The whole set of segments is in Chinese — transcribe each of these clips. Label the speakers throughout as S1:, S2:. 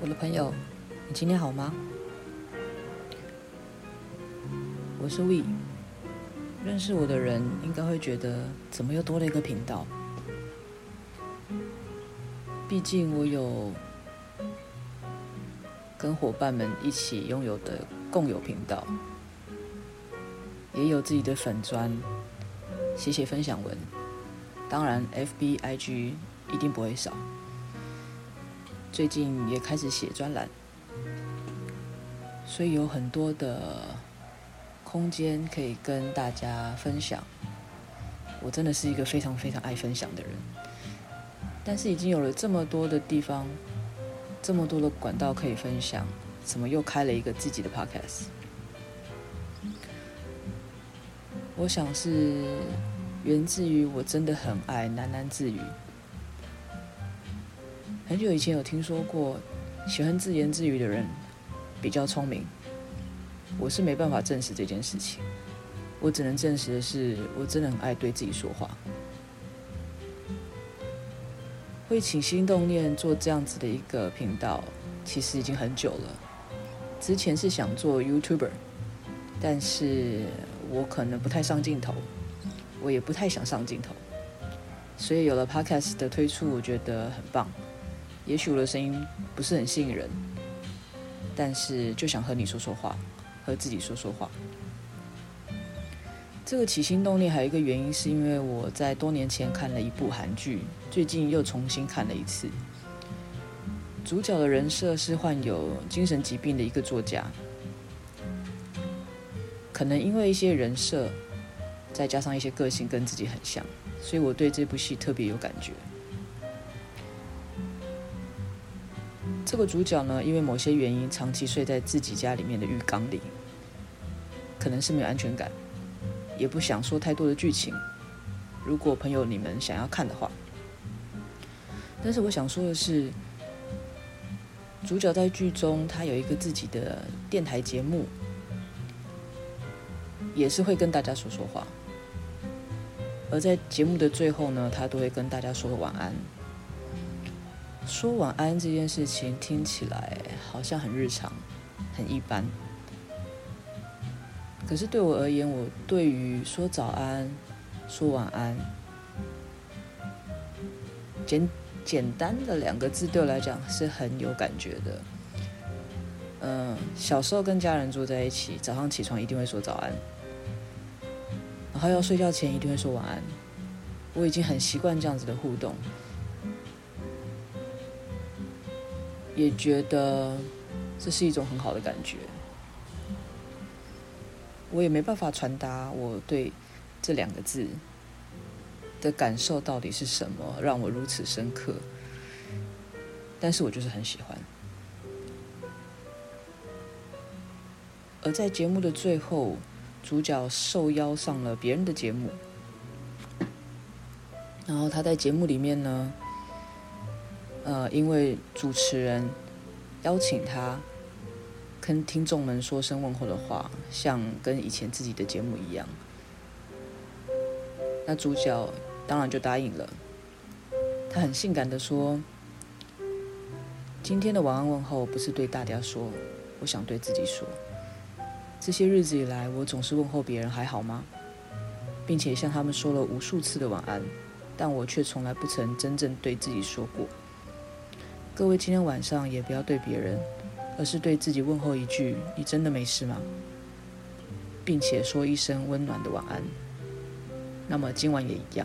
S1: 我的朋友，你今天好吗？我是 We，认识我的人应该会觉得，怎么又多了一个频道？毕竟我有跟伙伴们一起拥有的共有频道，也有自己的粉砖，写写分享文，当然 FB、IG 一定不会少。最近也开始写专栏，所以有很多的空间可以跟大家分享。我真的是一个非常非常爱分享的人，但是已经有了这么多的地方，这么多的管道可以分享，怎么又开了一个自己的 podcast？我想是源自于我真的很爱喃喃自语。很久以前有听说过，喜欢自言自语的人比较聪明。我是没办法证实这件事情，我只能证实的是，我真的很爱对自己说话。会起心动念做这样子的一个频道，其实已经很久了。之前是想做 YouTuber，但是我可能不太上镜头，我也不太想上镜头，所以有了 Podcast 的推出，我觉得很棒。也许我的声音不是很吸引人，但是就想和你说说话，和自己说说话。这个起心动念还有一个原因，是因为我在多年前看了一部韩剧，最近又重新看了一次。主角的人设是患有精神疾病的一个作家，可能因为一些人设，再加上一些个性跟自己很像，所以我对这部戏特别有感觉。这个主角呢，因为某些原因，长期睡在自己家里面的浴缸里，可能是没有安全感，也不想说太多的剧情。如果朋友你们想要看的话，但是我想说的是，主角在剧中他有一个自己的电台节目，也是会跟大家说说话，而在节目的最后呢，他都会跟大家说晚安。说晚安这件事情听起来好像很日常，很一般。可是对我而言，我对于说早安、说晚安，简简单的两个字对我来讲是很有感觉的。嗯，小时候跟家人住在一起，早上起床一定会说早安，然后要睡觉前一定会说晚安。我已经很习惯这样子的互动。也觉得这是一种很好的感觉，我也没办法传达我对这两个字的感受到底是什么，让我如此深刻。但是我就是很喜欢。而在节目的最后，主角受邀上了别人的节目，然后他在节目里面呢。呃，因为主持人邀请他跟听众们说声问候的话，像跟以前自己的节目一样，那主角当然就答应了。他很性感的说：“今天的晚安问候不是对大家说，我想对自己说。这些日子以来，我总是问候别人还好吗，并且向他们说了无数次的晚安，但我却从来不曾真正对自己说过。”各位今天晚上也不要对别人，而是对自己问候一句：“你真的没事吗？”并且说一声温暖的晚安。那么今晚也一样。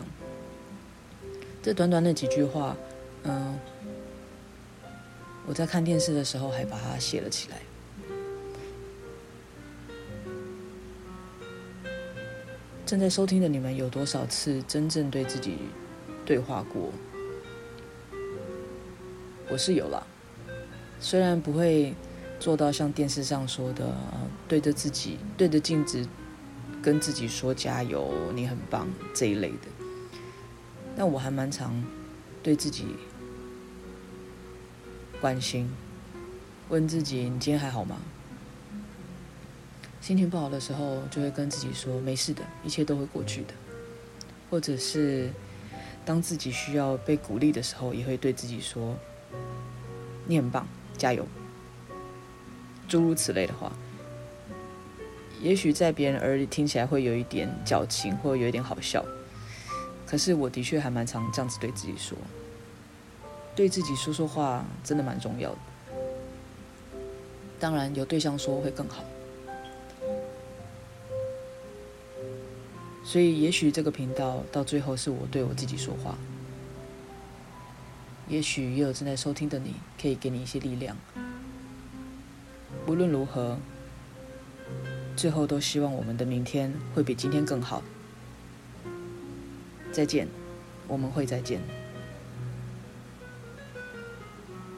S1: 这短短的几句话，嗯，我在看电视的时候还把它写了起来。正在收听的你们有多少次真正对自己对话过？我是有了，虽然不会做到像电视上说的，对着自己对着镜子跟自己说加油，你很棒这一类的，但我还蛮常对自己关心，问自己你今天还好吗？心情不好的时候，就会跟自己说没事的，一切都会过去的，或者是当自己需要被鼓励的时候，也会对自己说。你很棒，加油，诸如此类的话，也许在别人耳里听起来会有一点矫情，或有一点好笑。可是我的确还蛮常这样子对自己说，对自己说说话真的蛮重要的。当然有对象说会更好。所以也许这个频道到最后是我对我自己说话。也许也有正在收听的你，可以给你一些力量。无论如何，最后都希望我们的明天会比今天更好。再见，我们会再见。